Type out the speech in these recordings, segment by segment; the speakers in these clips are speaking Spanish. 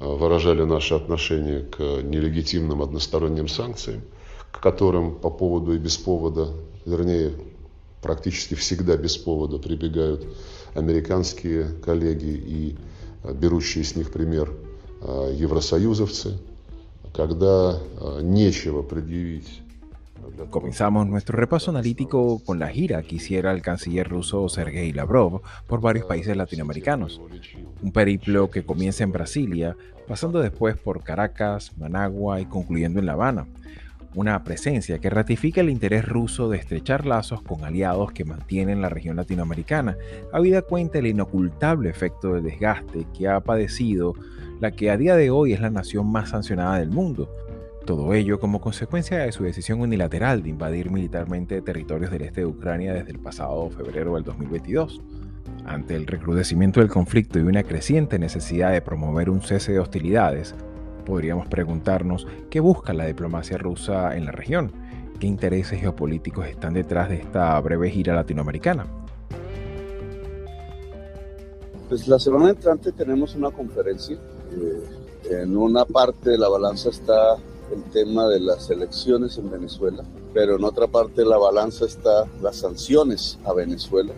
выражали наше отношение к нелегитимным односторонним санкциям, к которым по поводу и без повода, вернее, практически всегда без повода прибегают американские коллеги и берущие с них пример евросоюзовцы, когда нечего предъявить Comenzamos nuestro repaso analítico con la gira que hiciera el canciller ruso Sergei Lavrov por varios países latinoamericanos. Un periplo que comienza en Brasilia, pasando después por Caracas, Managua y concluyendo en La Habana. Una presencia que ratifica el interés ruso de estrechar lazos con aliados que mantienen la región latinoamericana, habida cuenta el inocultable efecto de desgaste que ha padecido la que a día de hoy es la nación más sancionada del mundo, todo ello como consecuencia de su decisión unilateral de invadir militarmente territorios del este de Ucrania desde el pasado febrero del 2022. Ante el recrudecimiento del conflicto y una creciente necesidad de promover un cese de hostilidades, podríamos preguntarnos qué busca la diplomacia rusa en la región, qué intereses geopolíticos están detrás de esta breve gira latinoamericana. Pues la semana entrante tenemos una conferencia. Eh, en una parte de la balanza está el tema de las elecciones en Venezuela, pero en otra parte la balanza está las sanciones a Venezuela.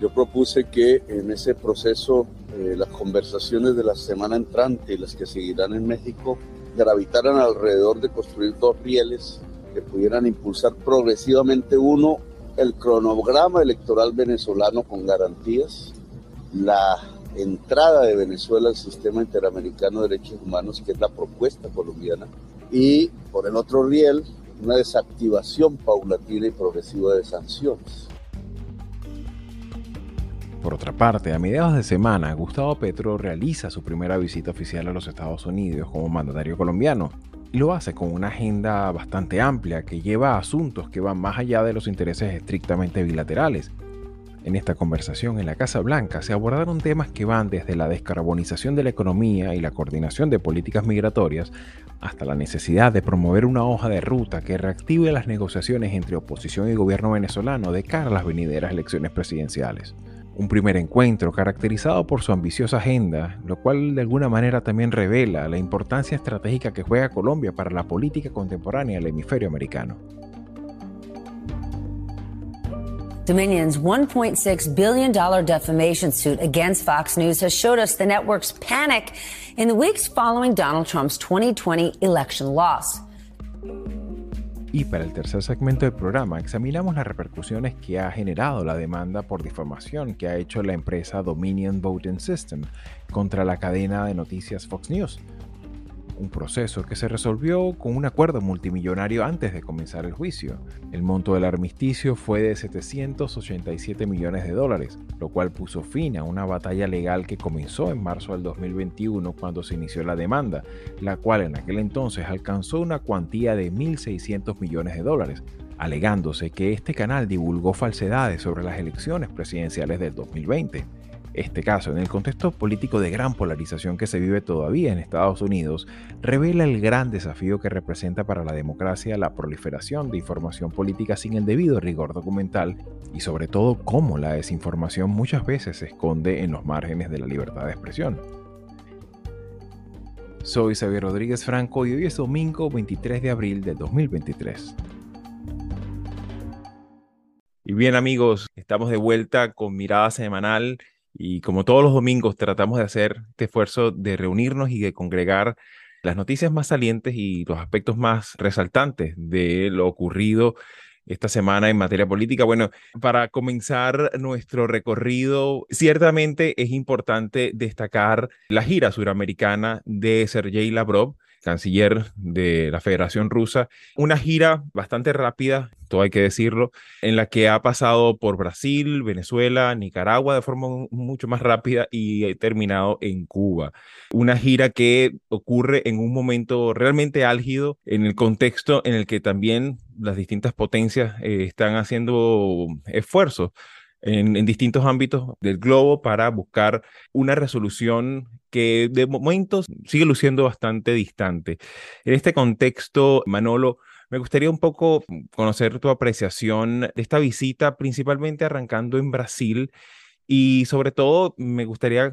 Yo propuse que en ese proceso eh, las conversaciones de la semana entrante y las que seguirán en México gravitaran alrededor de construir dos rieles que pudieran impulsar progresivamente uno, el cronograma electoral venezolano con garantías, la entrada de Venezuela al sistema interamericano de derechos humanos, que es la propuesta colombiana, y por el otro riel, una desactivación paulatina y progresiva de sanciones. Por otra parte, a mediados de semana, Gustavo Petro realiza su primera visita oficial a los Estados Unidos como mandatario colombiano. Y lo hace con una agenda bastante amplia que lleva a asuntos que van más allá de los intereses estrictamente bilaterales en esta conversación en la Casa Blanca se abordaron temas que van desde la descarbonización de la economía y la coordinación de políticas migratorias hasta la necesidad de promover una hoja de ruta que reactive las negociaciones entre oposición y gobierno venezolano de cara a las venideras elecciones presidenciales. Un primer encuentro caracterizado por su ambiciosa agenda, lo cual de alguna manera también revela la importancia estratégica que juega Colombia para la política contemporánea del hemisferio americano. Dominion's $1.6 billion defamation suit against Fox News has showed us the network's panic in the weeks following Donald Trump's 2020 election loss. Y para el tercer segmento del programa examinamos las repercusiones que ha generado la demanda por difamación que ha hecho la empresa Dominion Voting System contra la cadena de noticias Fox News un proceso que se resolvió con un acuerdo multimillonario antes de comenzar el juicio. El monto del armisticio fue de 787 millones de dólares, lo cual puso fin a una batalla legal que comenzó en marzo del 2021 cuando se inició la demanda, la cual en aquel entonces alcanzó una cuantía de 1.600 millones de dólares, alegándose que este canal divulgó falsedades sobre las elecciones presidenciales del 2020. Este caso, en el contexto político de gran polarización que se vive todavía en Estados Unidos, revela el gran desafío que representa para la democracia la proliferación de información política sin el debido rigor documental y sobre todo cómo la desinformación muchas veces se esconde en los márgenes de la libertad de expresión. Soy Xavier Rodríguez Franco y hoy es domingo 23 de abril de 2023. Y bien amigos, estamos de vuelta con mirada semanal y como todos los domingos tratamos de hacer este esfuerzo de reunirnos y de congregar las noticias más salientes y los aspectos más resaltantes de lo ocurrido esta semana en materia política. Bueno, para comenzar nuestro recorrido, ciertamente es importante destacar la gira suramericana de Sergei Lavrov, canciller de la Federación Rusa. Una gira bastante rápida, todo hay que decirlo, en la que ha pasado por Brasil, Venezuela, Nicaragua de forma mucho más rápida y ha terminado en Cuba. Una gira que ocurre en un momento realmente álgido en el contexto en el que también las distintas potencias eh, están haciendo esfuerzos en, distintos ámbitos del globo para buscar una resolución que de momento sigue luciendo bastante distante. En este contexto, Manolo, me gustaría un poco conocer tu apreciación de esta visita, principalmente arrancando en Brasil. Y sobre todo, me gustaría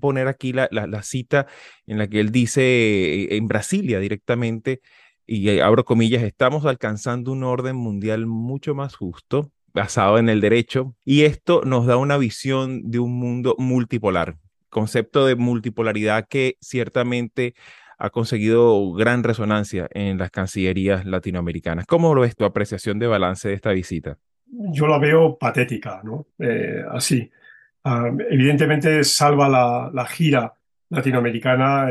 poner aquí la, la, cita en la que él dice eh, en Brasilia directamente, y abro comillas, estamos alcanzando un orden mundial mucho más justo, basado en el derecho, y esto nos da una visión de un mundo multipolar, concepto de multipolaridad que ciertamente ha conseguido gran resonancia en las cancillerías latinoamericanas. ¿Cómo lo ves tu apreciación de balance de esta visita? Yo la veo patética, ¿no? Eh, así. Ah, evidentemente salva la, gira latinoamericana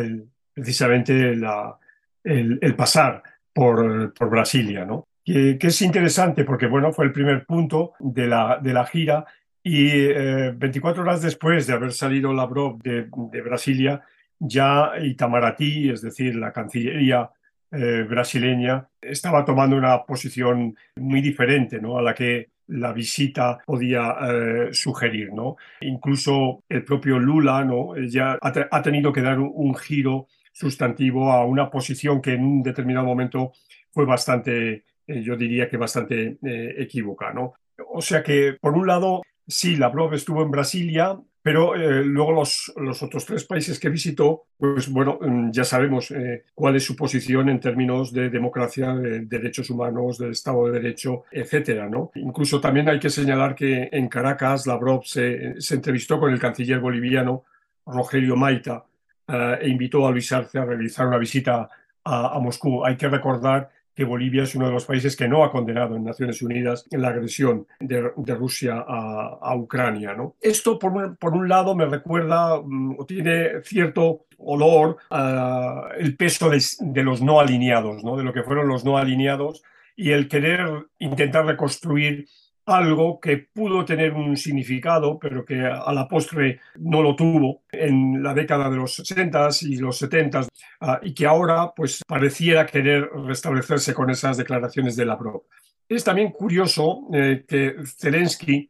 precisamente la, el, pasar por, por Brasilia, ¿no? Que, es interesante porque bueno, fue el primer punto de la, de la gira y 24 eh, horas después de haber salido Lavrov de, de Brasilia, ya Itamaraty, es decir, la Cancillería eh, brasileña, estaba tomando una posición muy diferente ¿no? a la que la visita podía eh, sugerir. ¿no? Incluso el propio Lula ¿no? ya ha, tenido que dar un, giro sustantivo a una posición que en un determinado momento fue bastante eh, yo diría que bastante eh, equívoca. ¿no? O sea que, por un lado, sí, Lavrov estuvo en Brasilia, pero eh, luego los, los, otros tres países que visitó, pues bueno, mm, ya sabemos cuál es su posición en términos de democracia, de derechos humanos, del Estado de Derecho, etcétera, ¿no? Incluso también hay que señalar que en Caracas Lavrov se, se entrevistó con el canciller boliviano Rogelio Maita e invitó a Luis Arce a realizar una visita a, a Moscú. Hay que recordar que Bolivia es uno de los países que no ha condenado en Naciones Unidas la agresión de, Rusia a, Ucrania. ¿no? Esto, por, por, un lado, me recuerda mm, o tiene cierto olor al peso de, de, los no alineados, ¿no? de lo que fueron los no alineados y el querer intentar reconstruir algo que pudo tener un significado, pero que a la postre no lo tuvo en la década de los 60 y los 70 ah, y que ahora pues pareciera querer restablecerse con esas declaraciones de Lavrov. Es también curioso eh, que Zelensky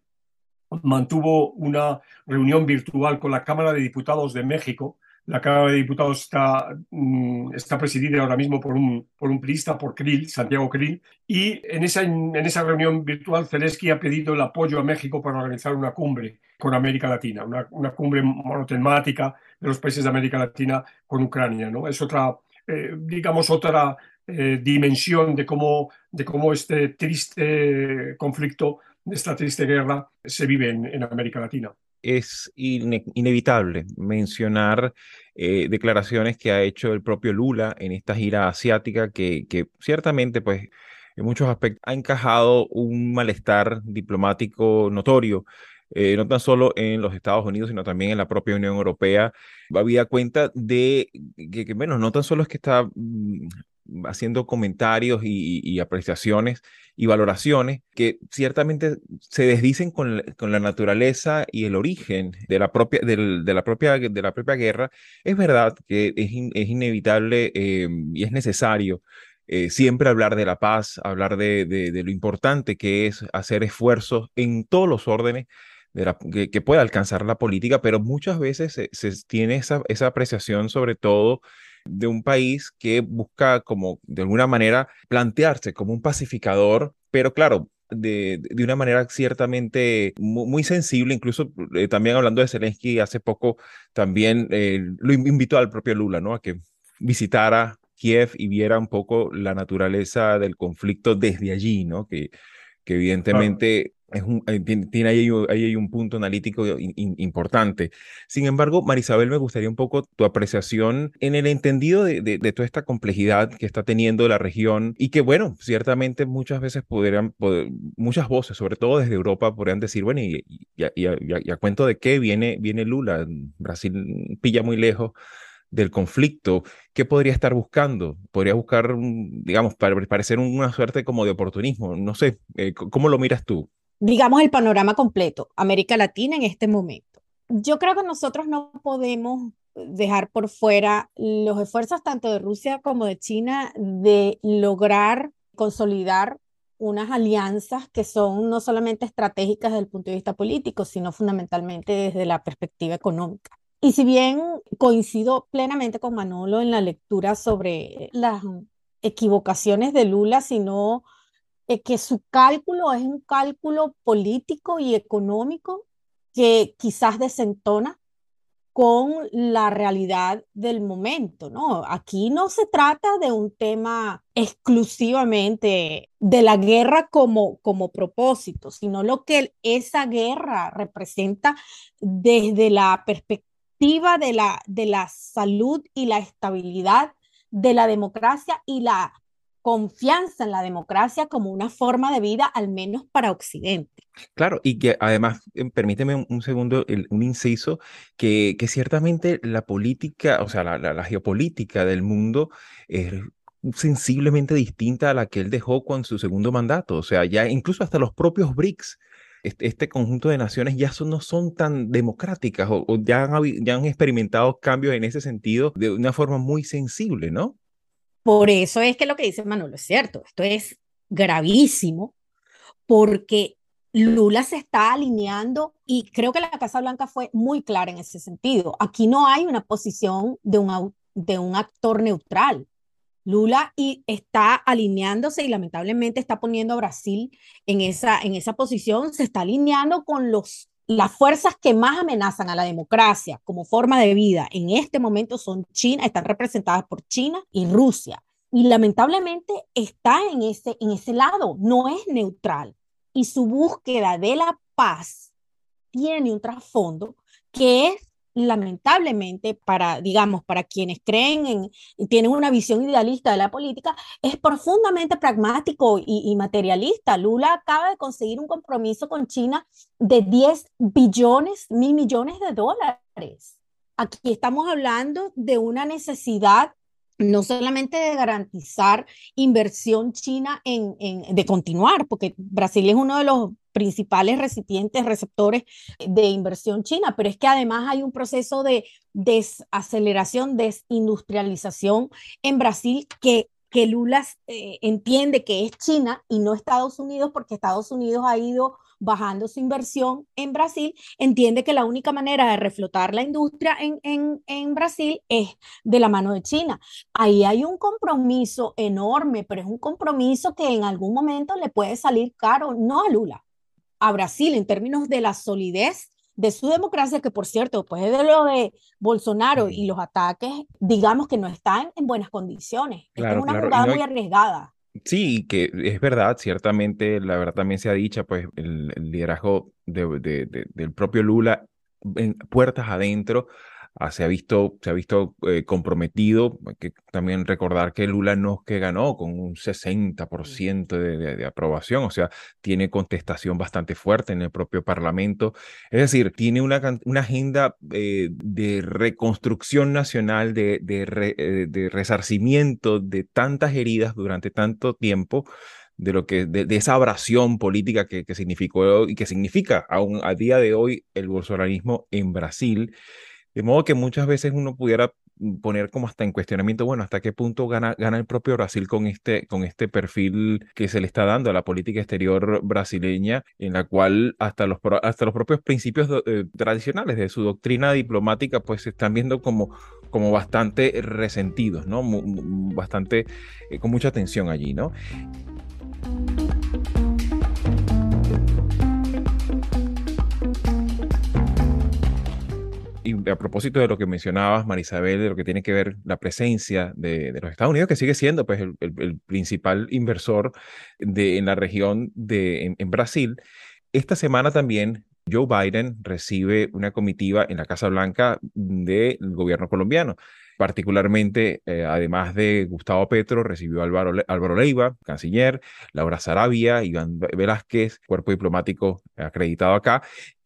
mantuvo una reunión virtual con la Cámara de Diputados de México la Cámara de Diputados está, mm, está presidida ahora mismo por un, por un priista, por Krill, Santiago Krill, y en esa, en esa reunión virtual Zelensky ha pedido el apoyo a México para organizar una cumbre con América Latina, una, una cumbre monotemática de los países de América Latina con Ucrania. ¿no? Es otra, eh, digamos, otra eh, dimensión de cómo, de cómo este triste conflicto, esta triste guerra se vive en América Latina es inevitable mencionar eh, declaraciones que ha hecho el propio Lula en esta gira asiática que, que ciertamente pues en muchos aspectos ha encajado un malestar diplomático notorio eh, no tan solo en los Estados Unidos, sino también en la propia Unión Europea, había cuenta de que, que, bueno, no tan solo es que está mm, haciendo comentarios y, apreciaciones y valoraciones que ciertamente se desdicen con, la naturaleza y el origen de la propia, de la propia, de la propia guerra, es verdad que es, inevitable eh, y es necesario eh, siempre hablar de la paz, hablar de, lo importante que es hacer esfuerzos en todos los órdenes de que, pueda alcanzar la política, pero muchas veces se, se tiene esa, esa apreciación sobre todo de un país que busca como de alguna manera plantearse como un pacificador, pero claro, de, de, una manera ciertamente muy, sensible, incluso eh, también hablando de Zelensky, hace poco también eh, lo invitó al propio Lula, ¿no? A que visitara Kiev y viera un poco la naturaleza del conflicto desde allí, ¿no? Que, que evidentemente es un, eh, tiene, ahí, hay un punto analítico importante. Sin embargo, Marisabel, me gustaría un poco tu apreciación en el entendido de, de, toda esta complejidad que está teniendo la región y que, bueno, ciertamente muchas veces podrían, muchas voces, sobre todo desde Europa, podrían decir, bueno, y, y, a cuento de qué viene, viene Lula, Brasil pilla muy lejos del conflicto, ¿qué podría estar buscando? Podría buscar, digamos, para parecer una suerte como de oportunismo. No sé, eh, ¿cómo lo miras tú? Digamos el panorama completo, América Latina en este momento. Yo creo que nosotros no podemos dejar por fuera los esfuerzos tanto de Rusia como de China de lograr consolidar unas alianzas que son no solamente estratégicas desde el punto de vista político, sino fundamentalmente desde la perspectiva económica. Y si bien coincido plenamente con Manolo en la lectura sobre las equivocaciones de Lula, sino eh, que su cálculo es un cálculo político y económico que quizás desentona con la realidad del momento, ¿no? Aquí no se trata de un tema exclusivamente de la guerra como, como propósito, sino lo que esa guerra representa desde la perspectiva de la, de la salud y la estabilidad de la democracia y la confianza en la democracia como una forma de vida, al menos para Occidente. Claro, y que además, eh, permíteme un, segundo, un inciso, que, que ciertamente la política, o sea, la, la, geopolítica del mundo es sensiblemente distinta a la que él dejó con su segundo mandato. O sea, ya incluso hasta los propios BRICS, este, este conjunto de naciones ya son, no son tan democráticas o, o ya, han, ya han experimentado cambios en ese sentido de una forma muy sensible, ¿no? Por eso es que lo que dice Manolo es cierto. Esto es gravísimo porque Lula se está alineando y creo que la Casa Blanca fue muy clara en ese sentido. Aquí no hay una posición de un, de un actor neutral. Lula y está alineándose y lamentablemente está poniendo a Brasil en esa, en esa posición, se está alineando con los las fuerzas que más amenazan a la democracia como forma de vida en este momento son China, están representadas por China y Rusia. Y lamentablemente está en ese, en ese lado, no es neutral. Y su búsqueda de la paz tiene un trasfondo que es lamentablemente para, digamos, para quienes creen en tienen una visión idealista de la política, es profundamente pragmático y, materialista. Lula acaba de conseguir un compromiso con China de 10 billones, mil millones de dólares. Aquí estamos hablando de una necesidad no solamente de garantizar inversión china en, en, de continuar, porque Brasil es uno de los principales recipientes, receptores de inversión china, pero es que además hay un proceso de desaceleración, desindustrialización en Brasil que que Lula eh, entiende que es China y no Estados Unidos, porque Estados Unidos ha ido bajando su inversión en Brasil, entiende que la única manera de reflotar la industria en, en, en Brasil es de la mano de China. Ahí hay un compromiso enorme, pero es un compromiso que en algún momento le puede salir caro, no a Lula, a Brasil en términos de la solidez de su democracia, que por cierto, después de lo de Bolsonaro y los ataques, digamos que no están en buenas condiciones. es una jugada muy arriesgada. Sí, que es verdad, ciertamente, la verdad también se ha dicho, pues el, liderazgo del propio Lula en puertas adentro Ah, se ha visto, se ha visto eh, comprometido. Hay que también recordar que Lula no es que ganó con un 60% de, de, aprobación, o sea, tiene contestación bastante fuerte en el propio Parlamento. Es decir, tiene una, una agenda eh, de reconstrucción nacional, de, de, eh, de resarcimiento de tantas heridas durante tanto tiempo de lo que de, esa abrasión política que, que, significó y que significa aún a día de hoy el bolsonarismo en Brasil de modo que muchas veces uno pudiera poner como hasta en cuestionamiento, bueno, hasta qué punto gana, gana el propio Brasil con este, con este perfil que se le está dando a la política exterior brasileña, en la cual hasta los, hasta los propios principios eh, tradicionales de su doctrina diplomática pues se están viendo como, como bastante resentidos, ¿no? bastante, eh, con mucha tensión allí, ¿no? Y a propósito de lo que mencionabas, Marisabel, de lo que tiene que ver la presencia de, los Estados Unidos, que sigue siendo pues, el, principal inversor en la región de, en, Brasil, esta semana también Joe Biden recibe una comitiva en la Casa Blanca del gobierno colombiano. Particularmente, eh, además de Gustavo Petro, recibió Álvaro, Álvaro Leiva, canciller, Laura Sarabia, Iván Velázquez, cuerpo diplomático acreditado acá,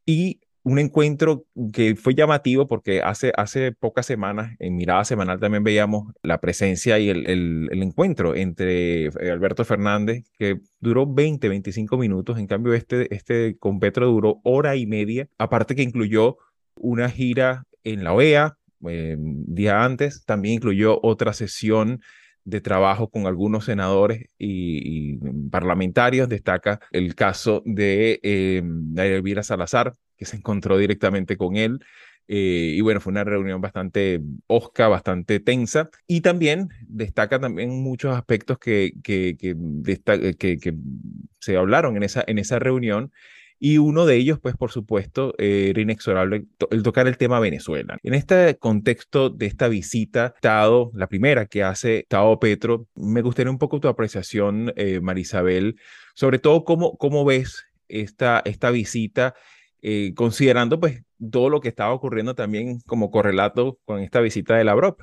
y un encuentro que fue llamativo porque hace, hace pocas semanas en Mirada Semanal también veíamos la presencia y el, el, encuentro entre eh, Alberto Fernández, que duró 20, 25 minutos, en cambio este, este con Petro duró hora y media, aparte que incluyó una gira en la OEA, eh, día antes, también incluyó otra sesión de trabajo con algunos senadores y, parlamentarios. Destaca el caso de eh, Elvira Salazar, que se encontró directamente con él. Eh, y bueno, fue una reunión bastante osca, bastante tensa. Y también destaca también muchos aspectos que, que, que, que se hablaron en esa, en esa reunión y uno de ellos, pues por supuesto, eh, era inexorable el tocar el tema Venezuela. En este contexto de esta visita, Estado, la primera que hace Estado Petro, me gustaría un poco tu apreciación, eh, Marisabel, sobre todo cómo, cómo ves esta, esta visita, eh, considerando pues todo lo que estaba ocurriendo también como correlato con esta visita de la Lavrov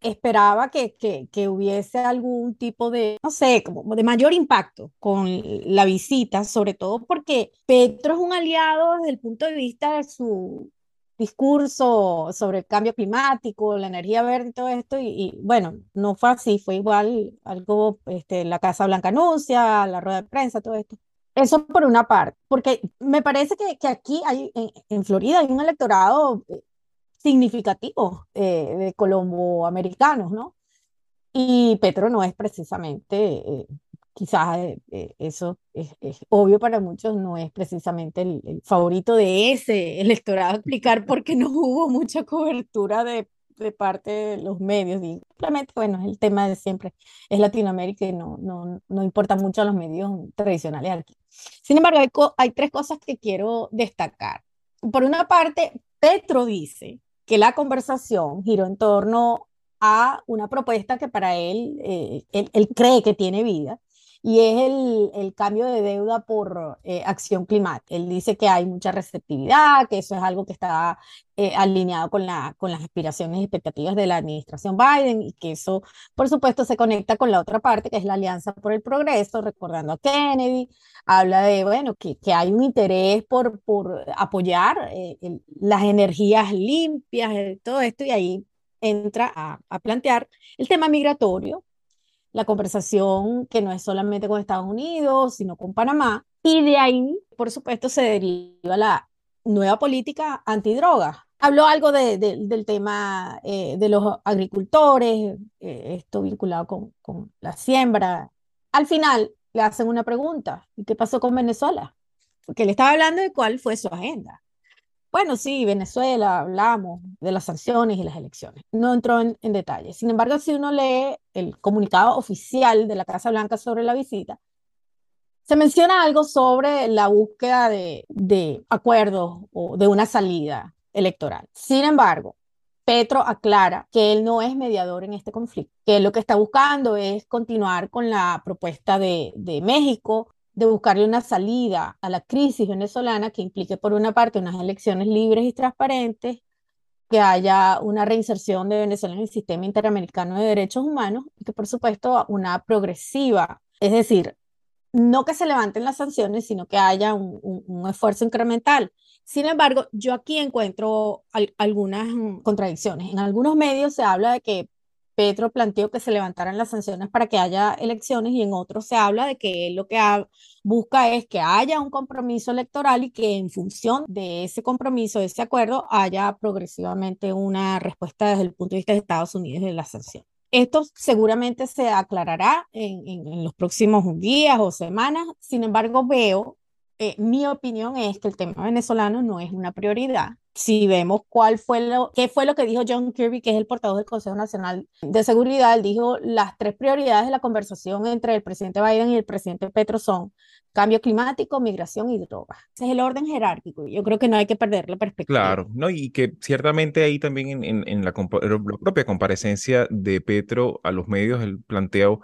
esperaba que, que, que, hubiese algún tipo de, no sé, como de mayor impacto con la visita, sobre todo porque Petro es un aliado desde el punto de vista de su discurso sobre el cambio climático, la energía verde y todo esto, y, bueno, no fue así, fue igual algo, este, la Casa Blanca anuncia, la rueda de prensa, todo esto. Eso por una parte, porque me parece que, que aquí hay, en, en Florida hay un electorado eh, significativos eh, de colomboamericanos, ¿no? Y Petro no es precisamente, eh, quizás eh, eso es, obvio para muchos, no es precisamente el, favorito de ese electorado, explicar por qué no hubo mucha cobertura de, parte de los medios. Y simplemente, bueno, es el tema de siempre, es Latinoamérica y no, no, no importa mucho a los medios tradicionales aquí. Sin embargo, hay tres cosas que quiero destacar. Por una parte, Petro dice que la conversación giró en torno a una propuesta que para él, eh, él, cree que tiene vida, y es el, el cambio de deuda por eh, acción climática. Él dice que hay mucha receptividad, que eso es algo que está eh, alineado con, la, con las aspiraciones y expectativas de la administración Biden y que eso, por supuesto, se conecta con la otra parte, que es la Alianza por el Progreso, recordando a Kennedy, habla de, bueno, que, que hay un interés por, por apoyar eh, las energías limpias, todo esto, y ahí entra a, a plantear el tema migratorio, la conversación que no es solamente con Estados Unidos, sino con Panamá, y de ahí, por supuesto, se deriva la nueva política antidroga, Habló algo de, del tema eh, de los agricultores, eh, esto vinculado con, con, la siembra. Al final le hacen una pregunta, ¿y qué pasó con Venezuela? Porque le estaba hablando de cuál fue su agenda. Bueno, sí, Venezuela, hablamos de las sanciones y las elecciones. No entró en, en detalle. Sin embargo, si uno lee el comunicado oficial de la Casa Blanca sobre la visita, se menciona algo sobre la búsqueda de, de acuerdos o de una salida electoral. Sin embargo, Petro aclara que él no es mediador en este conflicto, que lo que está buscando es continuar con la propuesta de, de México de buscarle una salida a la crisis venezolana que implique, por una parte, unas elecciones libres y transparentes, que haya una reinserción de Venezuela en el sistema interamericano de derechos humanos y que, por supuesto, una progresiva, es decir, no que se levanten las sanciones, sino que haya un, un esfuerzo incremental sin embargo, yo aquí encuentro algunas mm, contradicciones. En algunos medios se habla de que Petro planteó que se levantaran las sanciones para que haya elecciones y en otros se habla de que lo que busca es que haya un compromiso electoral y que en función de ese compromiso, de ese acuerdo, haya progresivamente una respuesta desde el punto de vista de Estados Unidos de la sanción. Esto seguramente se aclarará en, en los próximos días o semanas. Sin embargo, veo eh, mi opinión es que el tema venezolano no es una prioridad. Si vemos cuál fue lo, qué fue lo que dijo John Kirby, que es el portavoz del Consejo Nacional de Seguridad, él dijo las tres prioridades de la conversación entre el presidente Biden y el presidente Petro son cambio climático, migración y drogas. Ese es el orden jerárquico. Yo creo que no hay que perder la perspectiva. Claro, ¿no? y que ciertamente ahí también en, en, la, la, propia comparecencia de Petro a los medios, el planteo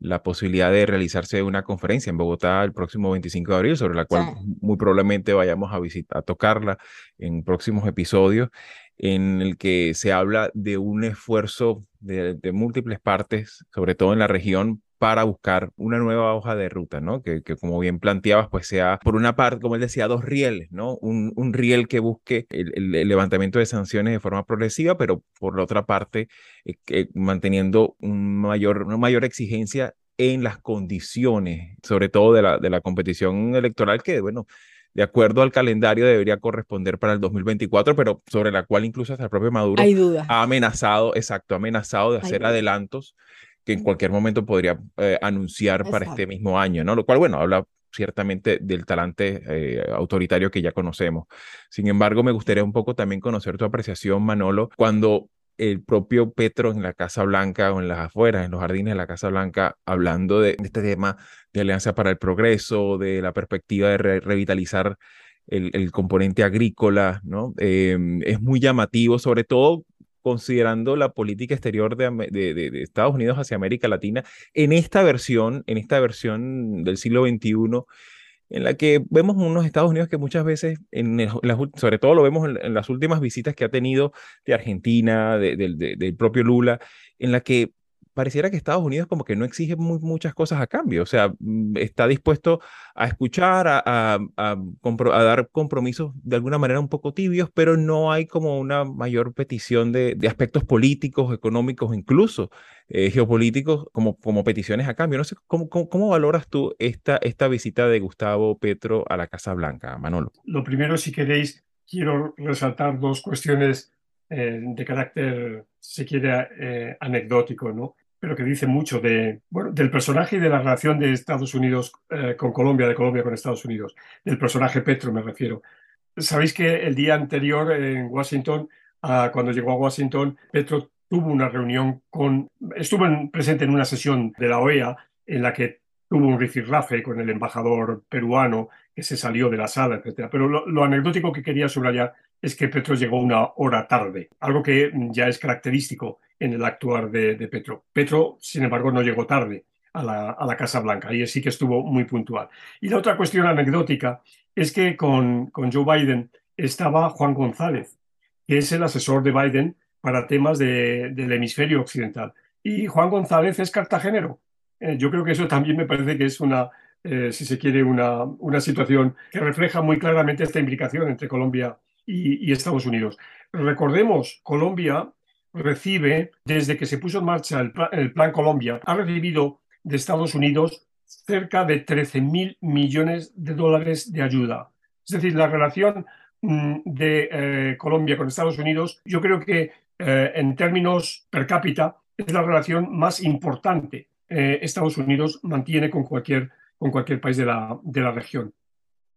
la posibilidad de realizarse una conferencia en Bogotá el próximo 25 de abril, sobre la cual muy probablemente vayamos a visitar, a tocarla en próximos episodios, en el que se habla de un esfuerzo de, múltiples partes, sobre todo en la región, para buscar una nueva hoja de ruta, ¿no? Que, como bien planteabas, pues sea, por una parte, como él decía, dos rieles, ¿no? Un, un riel que busque el, levantamiento de sanciones de forma progresiva, pero por la otra parte, eh, manteniendo un mayor, una mayor exigencia en las condiciones, sobre todo de la, de la competición electoral, que, bueno, de acuerdo al calendario debería corresponder para el 2024, pero sobre la cual incluso hasta el propio Maduro ha amenazado, exacto, ha amenazado de hacer adelantos que en cualquier momento podría eh, anunciar para este mismo año, ¿no? Lo cual, bueno, habla ciertamente del talante eh, autoritario que ya conocemos. Sin embargo, me gustaría un poco también conocer tu apreciación, Manolo, cuando el propio Petro en la Casa Blanca o en las afueras, en los jardines de la Casa Blanca, hablando de, este tema de Alianza para el Progreso, de la perspectiva de revitalizar el, componente agrícola, ¿no? Em, es muy llamativo, sobre todo considerando la política exterior de, Estados Unidos hacia América Latina en esta versión, en esta versión del siglo XXI, en la que vemos unos Estados Unidos que muchas veces, en sobre todo lo vemos en, las últimas visitas que ha tenido de Argentina, del propio Lula, en la que pareciera que Estados Unidos como que no exige muchas cosas a cambio, o sea, mm, está dispuesto a escuchar, a, a, dar compromisos de alguna manera un poco tibios, pero no hay como una mayor petición de, aspectos políticos, económicos, incluso eh, geopolíticos, como, como peticiones a cambio. No sé, ¿cómo, cómo, valoras tú esta, esta visita de Gustavo Petro a la Casa Blanca, Manolo? Lo primero, si queréis, quiero resaltar dos cuestiones eh, de carácter, si quiere, eh, anecdótico, ¿no? Pero que dice mucho de, bueno, del personaje y de la relación de Estados Unidos eh, con Colombia, de Colombia con Estados Unidos, del personaje Petro me refiero. Sabéis que el día anterior en Washington, cuando llegó a Washington, Petro tuvo una reunión con, estuvo presente en una sesión de la OEA en la que tuvo un rifirrafe con el embajador peruano que se salió de la sala, etc. Pero lo, lo anecdótico que quería subrayar es que Petro llegó una hora tarde, algo que ya es característico en el actuar de, Petro. Petro, sin embargo, no llegó tarde a la, Casa Blanca y sí que estuvo muy puntual. Y la otra cuestión anecdótica es que con, Joe Biden estaba Juan González, que es el asesor de Biden para temas del hemisferio occidental. Y Juan González es cartagenero. Eh, yo creo que eso también me parece que es una, eh, si se quiere, una, una situación que refleja muy claramente esta implicación entre Colombia y, Estados Unidos. Recordemos, Colombia recibe, desde que se puso en marcha el plan, Colombia, ha recibido de Estados Unidos cerca de 13 mil millones de dólares de ayuda. Es decir, la relación mm, de eh, Colombia con Estados Unidos, yo creo que eh, en términos per cápita es la relación más importante eh, Estados Unidos mantiene con cualquier, con cualquier país de la, de la región.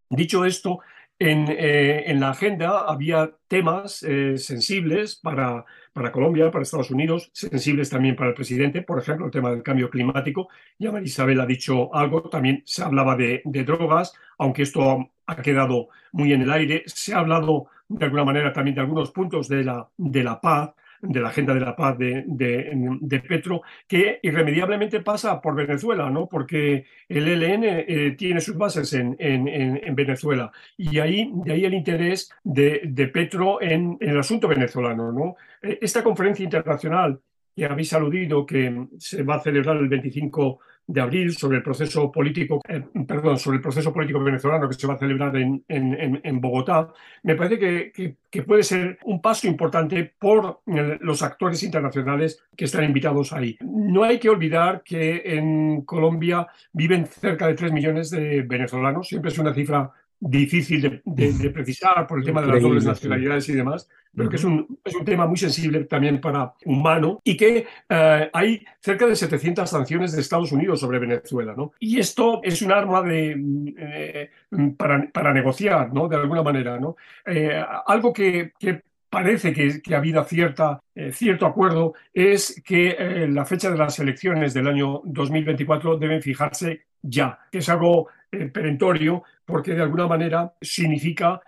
Dicho esto, eh, en, la agenda había temas eh, sensibles para, para Colombia, para Estados Unidos, sensibles también para el presidente, por ejemplo, el tema del cambio climático. Ya Marisabel ha dicho algo, también se hablaba de, de drogas, aunque esto ha quedado muy en el aire. Se ha hablado de alguna manera también de algunos puntos de la, de la paz de la agenda de la paz de, de, Petro, que irremediablemente pasa por Venezuela, ¿no? porque el ELN eh, tiene sus bases en, en, en, Venezuela y ahí, de ahí el interés de, Petro en, el asunto venezolano. ¿no? Eh, esta conferencia internacional que habéis aludido, que se va a celebrar el 25 de abril sobre el proceso político, eh, perdón, sobre el proceso político venezolano que se va a celebrar en, en, Bogotá, me parece que, que, puede ser un paso importante por eh, los actores internacionales que están invitados ahí. No hay que olvidar que en Colombia viven cerca de 3 millones de venezolanos, siempre es una cifra difícil de, precisar por el tema de las dobles nacionalidades y demás, pero que es un, es un tema muy sensible también para humano y que eh, hay cerca de 700 sanciones de Estados Unidos sobre Venezuela. ¿no? Y esto es un arma de, eh, para, para, negociar, ¿no? de alguna manera. ¿no? Eh, algo que, que parece que, que, ha habido cierta, cierto acuerdo es que la fecha de las elecciones del año 2024 deben fijarse ya, que es algo perentorio porque de alguna manera significa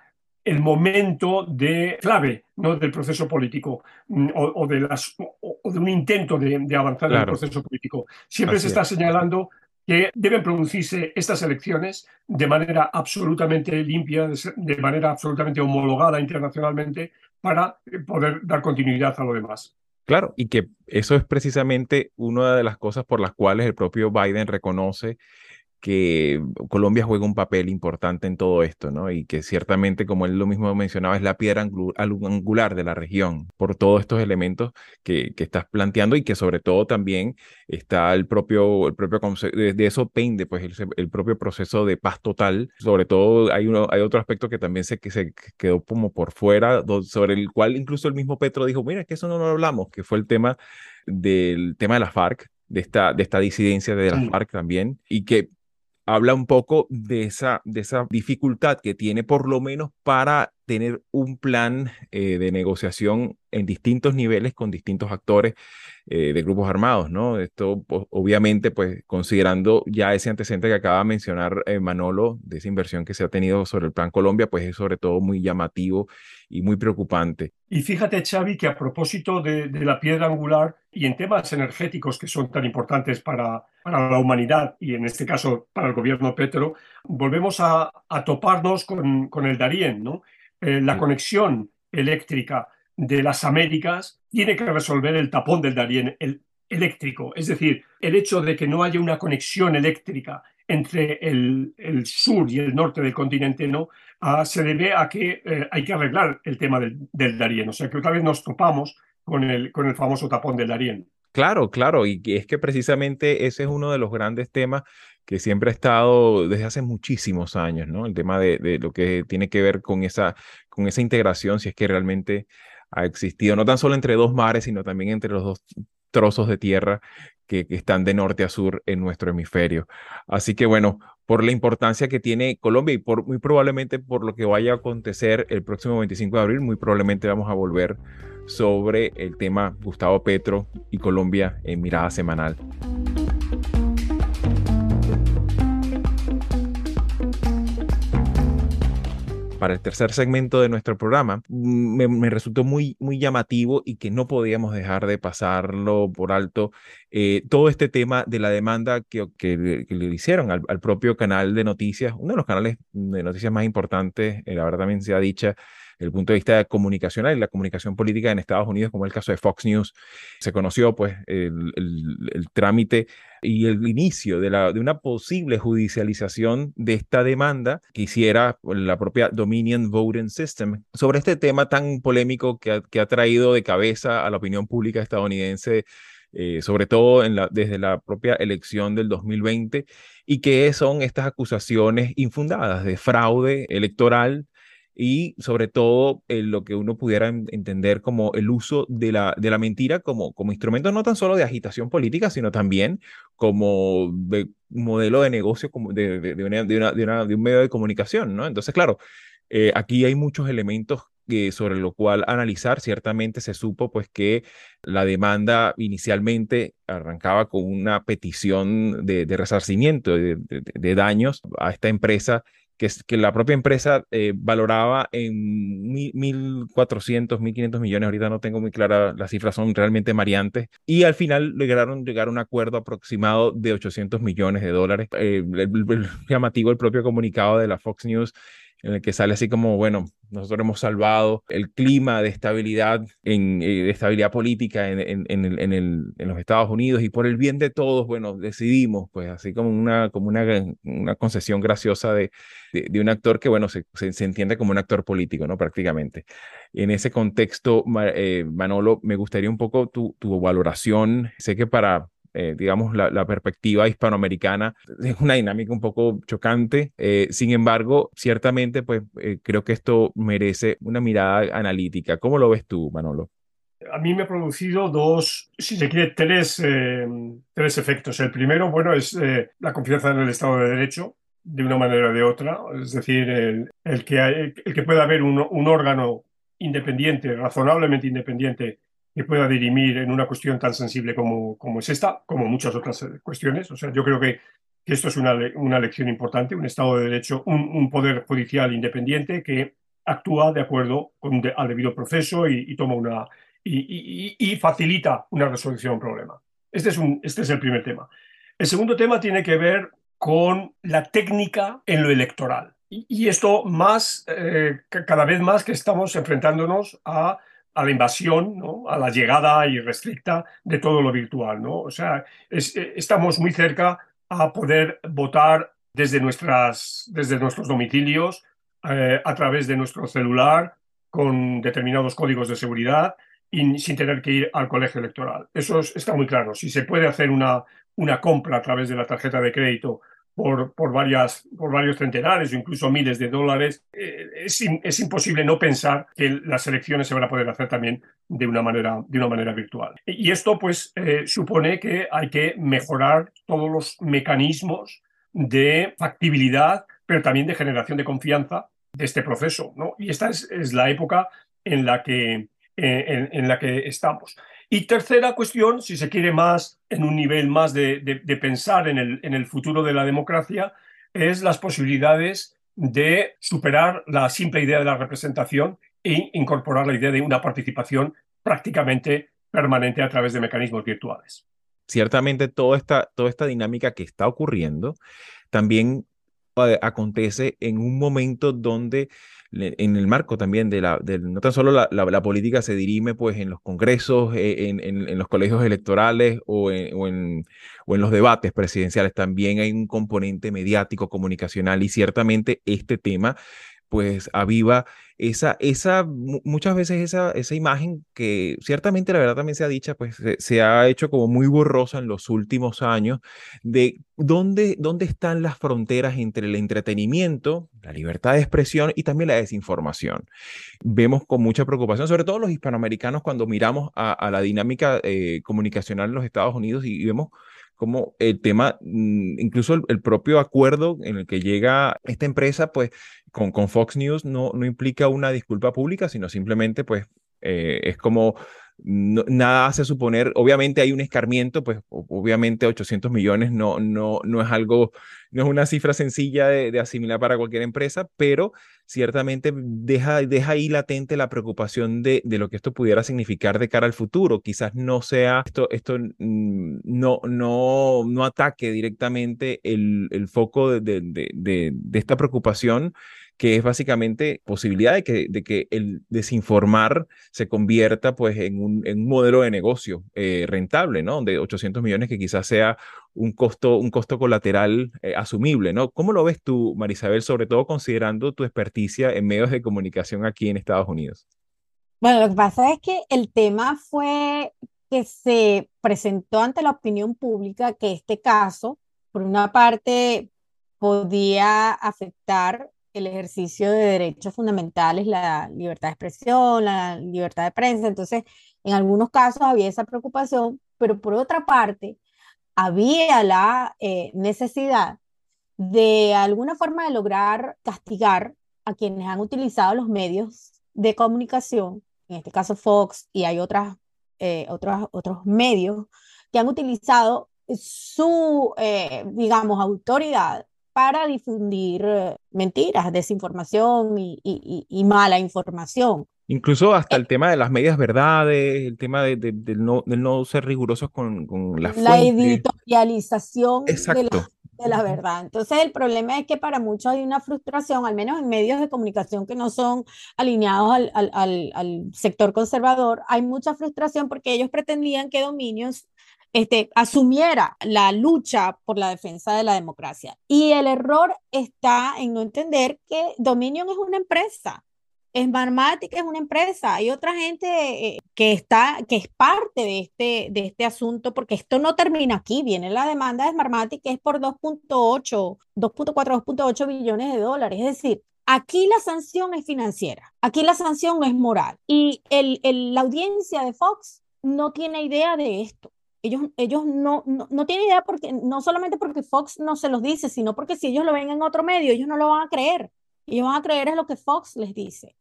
el momento de clave ¿no? del proceso político mm, o, de, las, o de, un intento de, avanzar en el proceso político. Siempre se está señalando que deben producirse estas elecciones de manera absolutamente limpia, de manera absolutamente homologada internacionalmente para poder dar continuidad a lo demás. Claro, y que eso es precisamente una de las cosas por las cuales el propio Biden reconoce que Colombia juega un papel importante en todo esto, ¿no? Y que ciertamente, como él lo mismo mencionaba, es la piedra angular de la región por todos estos elementos que, que estás planteando y que sobre todo también está el propio, el propio de, eso pende, pues el, el, propio proceso de paz total. Sobre todo hay, uno, hay otro aspecto que también se, que se quedó como por fuera, sobre el cual incluso el mismo Petro dijo, mira, que eso no lo hablamos, que fue el tema del tema de la FARC, de esta, de esta disidencia de la FARC también, y que habla un poco de esa, de esa dificultad que tiene por lo menos para tener un plan eh, de negociación en distintos niveles con distintos actores eh, de grupos armados, ¿no? Esto obviamente pues considerando ya ese antecedente que acaba de mencionar eh, Manolo de esa inversión que se ha tenido sobre el Plan Colombia, pues es sobre todo muy llamativo y muy preocupante. Y fíjate, Xavi, que a propósito de, de la piedra angular y en temas energéticos que son tan importantes para, para la humanidad y en este caso para el gobierno Petro, volvemos a, a toparnos con, con el Darién, ¿no? Eh, la conexión eléctrica de las Américas tiene que resolver el tapón del Darién el eléctrico. Es decir, el hecho de que no haya una conexión eléctrica entre el, el sur y el norte del continente no ah, se debe a que eh, hay que arreglar el tema del, del, Darién. O sea que otra vez nos topamos con el, con el famoso tapón del Darién. Claro, claro, y es que precisamente ese es uno de los grandes temas que siempre ha estado desde hace muchísimos años, ¿no? El tema de, lo que tiene que ver con esa, con esa integración, si es que realmente ha existido, no tan solo entre dos mares, sino también entre los dos trozos de tierra que, que, están de norte a sur en nuestro hemisferio. Así que bueno, por la importancia que tiene Colombia y por, muy probablemente por lo que vaya a acontecer el próximo 25 de abril, muy probablemente vamos a volver sobre el tema Gustavo Petro y Colombia en mirada semanal. para el tercer segmento de nuestro programa, mm, me, resultó muy, muy llamativo y que no podíamos dejar de pasarlo por alto eh, todo este tema de la demanda que, que, le hicieron al, al, propio canal de noticias, uno de los canales de noticias más importantes, eh, la verdad también se ha dicha, el punto de vista comunicacional y la comunicación política en Estados Unidos, como el caso de Fox News, se conoció pues el, trámite y el inicio de, una posible judicialización de esta demanda que hiciera la propia Dominion Voting System sobre este tema tan polémico que ha, traído de cabeza a la opinión pública estadounidense eh, sobre todo desde la propia elección del 2020, y que son estas acusaciones infundadas de fraude electoral y sobre todo en lo que uno pudiera entender como el uso de la, de la mentira como, como instrumento no tan solo de agitación política, sino también como de modelo de negocio como de, de, una, de, una, de, un medio de comunicación, ¿no? Entonces, claro, eh, aquí hay muchos elementos que, sobre lo cual analizar. Ciertamente se supo pues que la demanda inicialmente arrancaba con una petición de, resarcimiento de, daños a esta empresa que, que la propia empresa eh, valoraba en 1.400, 1.500 millones, ahorita no tengo muy clara, las cifras son realmente mareantes, y al final lograron llegar a un acuerdo aproximado de 800 millones de dólares. Eh, el, el, el, llamativo el propio comunicado de la Fox News en el que sale así como, bueno, nosotros hemos salvado el clima de estabilidad, en, eh, de estabilidad política en, en, en, el, el, en, los Estados Unidos y por el bien de todos, bueno, decidimos, pues así como una, como una, una concesión graciosa de, de, de un actor que, bueno, se, se, se, entiende como un actor político, ¿no? Prácticamente. En ese contexto, eh, Manolo, me gustaría un poco tu, tu valoración. Sé que para eh, digamos, la, la, perspectiva hispanoamericana es una dinámica un poco chocante. Eh, sin embargo, ciertamente, pues eh, creo que esto merece una mirada analítica. ¿Cómo lo ves tú, Manolo? A mí me ha producido dos, si se quiere, tres, eh, tres efectos. El primero, bueno, es la confianza en el Estado de Derecho, de una manera o de otra. Es decir, el, el que, hay, el que pueda haber un, un órgano independiente, razonablemente independiente, que pueda dirimir en una cuestión tan sensible como, como es esta, como muchas otras eh, cuestiones. O sea, yo creo que, esto es una, una lección importante, un Estado de Derecho, un, poder judicial independiente que actúa de acuerdo con de, al debido proceso y, toma una y, facilita una resolución de un problema. Este es, un, este es el primer tema. El segundo tema tiene que ver con la técnica en lo electoral. Y, esto más, eh, cada vez más que estamos enfrentándonos a a la invasión, a la llegada irrestricta de todo lo virtual. O sea, eh, estamos muy cerca a poder votar desde, nuestras, desde nuestros domicilios, eh, a través de nuestro celular, con determinados códigos de seguridad y sin tener que ir al colegio electoral. Eso está muy claro. Si se puede hacer una, una compra a través de la tarjeta de crédito por, por, varias, por varios centenares o incluso miles de dólares, eh, es, es, imposible no pensar que las elecciones se van a poder hacer también de una manera, de una manera virtual. Y esto pues eh, supone que hay que mejorar todos los mecanismos de factibilidad, pero también de generación de confianza de este proceso. ¿no? Y esta es, es la época en la que, eh, en la que estamos. Y tercera cuestión, si se quiere más en un nivel más de, pensar en el, futuro de la democracia, es las posibilidades de superar la simple idea de la representación e incorporar la idea de una participación prácticamente permanente a través de mecanismos virtuales. Ciertamente toda esta, toda esta dinámica que está ocurriendo también eh, acontece en un momento donde en el marco también de la, no tan solo la, la, política se dirime pues en los congresos, eh, en, en, los colegios electorales o en, o o en los debates presidenciales, también hay un componente mediático, comunicacional y ciertamente este tema pues aviva esa, esa, muchas veces esa, esa imagen que ciertamente la verdad también se ha dicho, pues se, ha hecho como muy borrosa en los últimos años de dónde, dónde están las fronteras entre el entretenimiento, la libertad de expresión y también la desinformación. Vemos con mucha preocupación, sobre todo los hispanoamericanos, cuando miramos a, la dinámica eh, comunicacional en los Estados Unidos y vemos como el tema, mm, incluso el, propio acuerdo en el que llega esta empresa, pues con, con Fox News no, no implica una disculpa pública, sino simplemente, pues, eh, es como nada hace suponer, obviamente hay un escarmiento, pues obviamente 800 millones no, no, no es algo, no es una cifra sencilla de, asimilar para cualquier empresa, pero ciertamente deja, deja ahí latente la preocupación de, de, lo que esto pudiera significar de cara al futuro. Quizás no sea, esto, esto mm, no, no, no ataque directamente el, el foco de, de, de esta preocupación que es básicamente posibilidad de que, de que el desinformar se convierta pues en un, modelo de negocio eh, rentable, ¿no? De 800 millones que quizás sea un costo, un costo colateral eh, asumible, ¿no? ¿Cómo lo ves tú, Marisabel, sobre todo considerando tu experticia en medios de comunicación aquí en Estados Unidos? Bueno, lo que pasa es que el tema fue que se presentó ante la opinión pública que este caso, por una parte, podía afectar el ejercicio de derechos fundamentales, la libertad de expresión, la libertad de prensa. Entonces, en algunos casos había esa preocupación, pero por otra parte, había la eh, necesidad de alguna forma de lograr castigar a quienes han utilizado los medios de comunicación, en este caso Fox, y hay otras, eh, otros, otros medios que han utilizado su, eh, digamos, autoridad para difundir eh, mentiras, desinformación y, mala información. Incluso hasta el eh, tema de las medias verdades, el tema de, no, no, ser rigurosos con, con la, la editorialización de la, de la, verdad. Entonces el problema es que para muchos hay una frustración, al menos en medios de comunicación que no son alineados al, al, al sector conservador, hay mucha frustración porque ellos pretendían que dominios este, asumiera la lucha por la defensa de la democracia. Y el error está en no entender que Dominion es una empresa. Smartmatic es una empresa, hay otra gente eh, que está, que es parte de este, de este asunto, porque esto no termina aquí, viene la demanda de Smartmatic que es por 2.8, 2.4, 2.8 billones de dólares, es decir, Aquí la sanción es financiera, aquí la sanción es moral y el, la audiencia de Fox no tiene idea de esto ellos, ellos no, no, tienen idea porque, no solamente porque Fox no se los dice, sino porque si ellos lo ven en otro medio, ellos no lo van a creer. Ellos van a creer es lo que Fox les dice.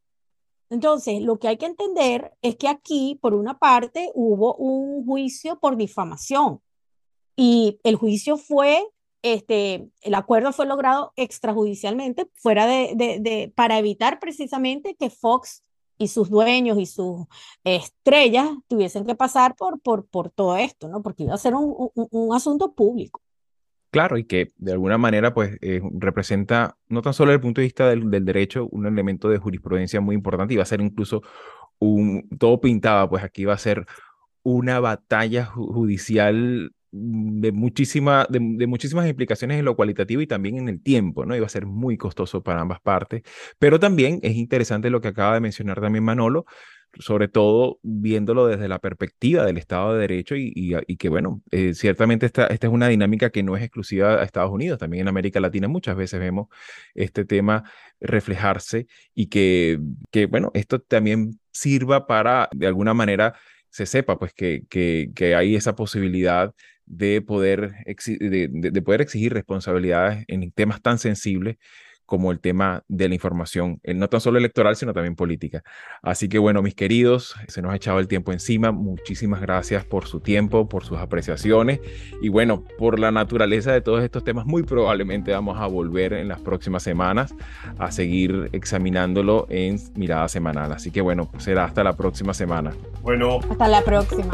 Entonces, lo que hay que entender es que aquí, por una parte, hubo un juicio por difamación y el juicio fue, este, el acuerdo fue logrado extrajudicialmente, fuera de, de, de para evitar precisamente que Fox y sus dueños y sus estrellas tuviesen que pasar por, por, por todo esto, ¿no? Porque iba a ser un, un, asunto público. Claro, y que de alguna manera pues eh, representa, no tan solo desde el punto de vista del, del, derecho, un elemento de jurisprudencia muy importante y va a ser incluso un, todo pintaba, pues aquí iba a ser una batalla judicial de, muchísima, de, muchísimas implicaciones en lo cualitativo y también en el tiempo, ¿no? Iba a ser muy costoso para ambas partes, pero también es interesante lo que acaba de mencionar también Manolo, sobre todo viéndolo desde la perspectiva del Estado de Derecho y, que, bueno, eh, ciertamente esta, esta es una dinámica que no es exclusiva a Estados Unidos, también en América Latina muchas veces vemos este tema reflejarse y que, que bueno, esto también sirva para, de alguna manera, se sepa pues que, que, que hay esa posibilidad de poder, de, poder exigir responsabilidades en temas tan sensibles como el tema de la información, eh, no tan solo electoral, sino también política. Así que bueno, mis queridos, se nos ha echado el tiempo encima. Muchísimas gracias por su tiempo, por sus apreciaciones y bueno, por la naturaleza de todos estos temas, muy probablemente vamos a volver en las próximas semanas a seguir examinándolo en mirada semanal. Así que bueno, será hasta la próxima semana. Bueno, hasta la próxima.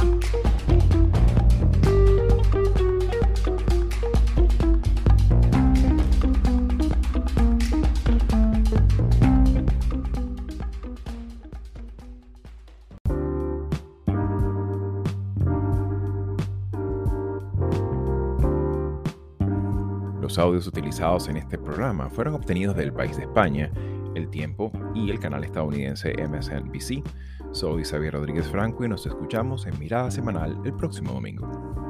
Los audios utilizados en este programa fueron obtenidos del país de España, El Tiempo y el canal estadounidense MSNBC. Soy Xavier Rodríguez Franco y nos escuchamos en Mirada Semanal el próximo domingo.